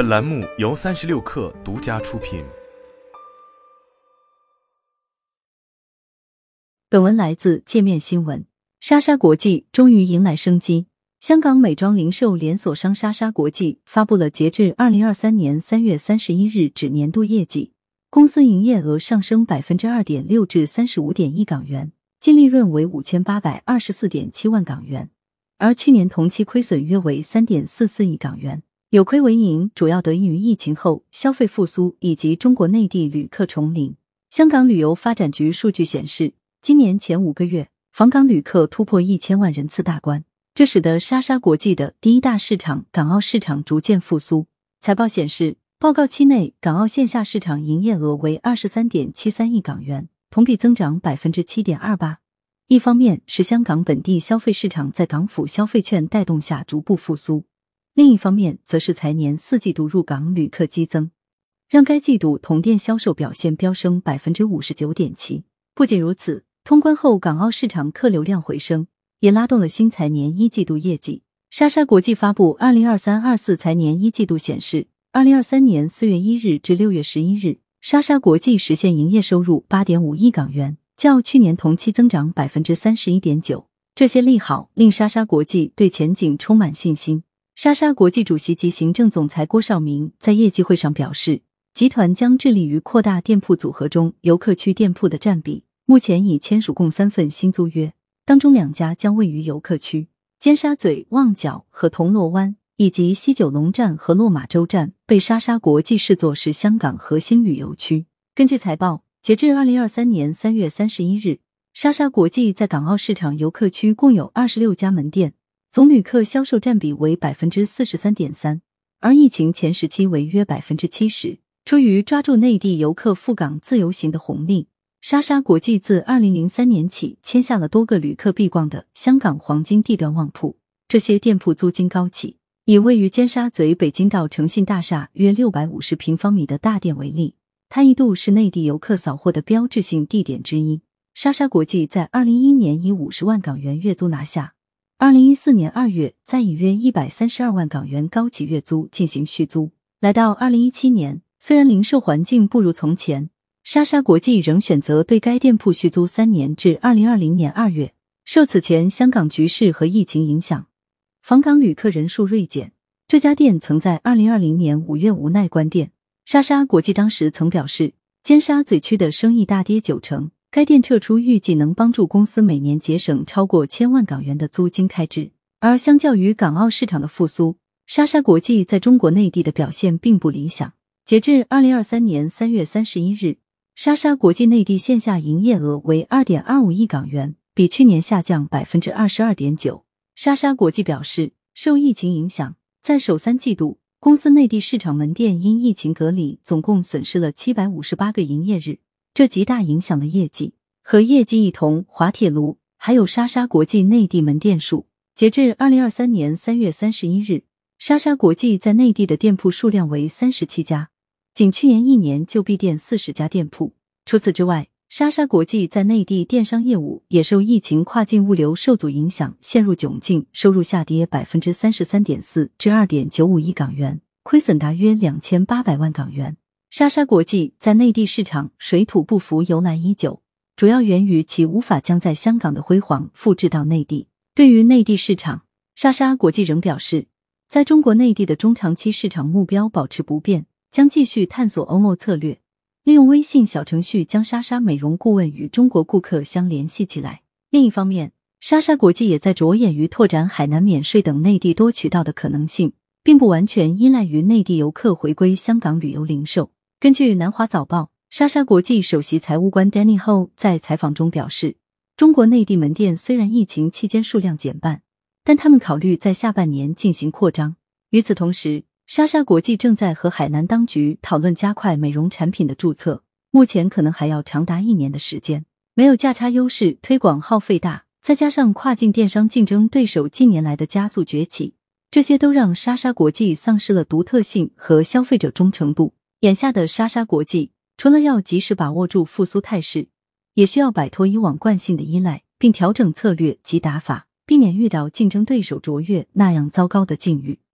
本栏目由三十六氪独家出品。本文来自界面新闻。莎莎国际终于迎来生机。香港美妆零售连锁商莎莎国际发布了截至二零二三年三月三十一日止年度业绩，公司营业额上升百分之二点六至三十五点一港元，净利润为五千八百二十四点七万港元，而去年同期亏损约为三点四四亿港元。有亏为盈，主要得益于疫情后消费复苏以及中国内地旅客重临。香港旅游发展局数据显示，今年前五个月访港旅客突破一千万人次大关。这使得莎莎国际的第一大市场港澳市场逐渐复苏。财报显示，报告期内港澳线下市场营业额为二十三点七三亿港元，同比增长百分之七点二八。一方面是香港本地消费市场在港府消费券带动下逐步复苏，另一方面则是财年四季度入港旅客激增，让该季度同店销售表现飙升百分之五十九点七。不仅如此，通关后港澳市场客流量回升。也拉动了新财年一季度业绩。莎莎国际发布二零二三二四财年一季度显示，二零二三年四月一日至六月十一日，莎莎国际实现营业收入八点五亿港元，较去年同期增长百分之三十一点九。这些利好令莎莎国际对前景充满信心。莎莎国际主席及行政总裁郭少明在业绩会上表示，集团将致力于扩大店铺组合中游客区店铺的占比，目前已签署共三份新租约。当中两家将位于游客区，尖沙咀、旺角和铜锣湾，以及西九龙站和落马洲站被莎莎国际视作是香港核心旅游区。根据财报，截至二零二三年三月三十一日，莎莎国际在港澳市场游客区共有二十六家门店，总旅客销售占比为百分之四十三点三，而疫情前时期为约百分之七十。出于抓住内地游客赴港自由行的红利。莎莎国际自二零零三年起签下了多个旅客必逛的香港黄金地段旺铺，这些店铺租金高企。以位于尖沙咀北京道诚信大厦约六百五十平方米的大店为例，它一度是内地游客扫货的标志性地点之一。莎莎国际在二零一一年以五十万港元月租拿下，二零一四年二月再以约一百三十二万港元高企月租进行续租。来到二零一七年，虽然零售环境不如从前。莎莎国际仍选择对该店铺续租三年，至二零二零年二月。受此前香港局势和疫情影响，访港旅客人数锐减，这家店曾在二零二零年五月无奈关店。莎莎国际当时曾表示，尖沙咀区的生意大跌九成，该店撤出预计能帮助公司每年节省超过千万港元的租金开支。而相较于港澳市场的复苏，莎莎国际在中国内地的表现并不理想。截至二零二三年三月三十一日。莎莎国际内地线下营业额为二点二五亿港元，比去年下降百分之二十二点九。莎莎国际表示，受疫情影响，在首三季度，公司内地市场门店因疫情隔离，总共损失了七百五十八个营业日，这极大影响了业绩。和业绩一同，滑铁卢还有莎莎国际内地门店数。截至二零二三年三月三十一日，莎莎国际在内地的店铺数量为三十七家。仅去年一年就闭店四十家店铺。除此之外，莎莎国际在内地电商业务也受疫情跨境物流受阻影响，陷入窘境，收入下跌百分之三十三点四至二点九五亿港元，亏损达约两千八百万港元。莎莎国际在内地市场水土不服由来已久，主要源于其无法将在香港的辉煌复制到内地。对于内地市场，莎莎国际仍表示，在中国内地的中长期市场目标保持不变。将继续探索 OMO 策略，利用微信小程序将莎莎美容顾问与中国顾客相联系起来。另一方面，莎莎国际也在着眼于拓展海南免税等内地多渠道的可能性，并不完全依赖于内地游客回归香港旅游零售。根据南华早报，莎莎国际首席财务官 Danny Ho 在采访中表示，中国内地门店虽然疫情期间数量减半，但他们考虑在下半年进行扩张。与此同时，莎莎国际正在和海南当局讨论加快美容产品的注册，目前可能还要长达一年的时间。没有价差优势，推广耗费大，再加上跨境电商竞争对手近年来的加速崛起，这些都让莎莎国际丧失了独特性和消费者忠诚度。眼下的莎莎国际，除了要及时把握住复苏态势，也需要摆脱以往惯性的依赖，并调整策略及打法，避免遇到竞争对手卓越那样糟糕的境遇。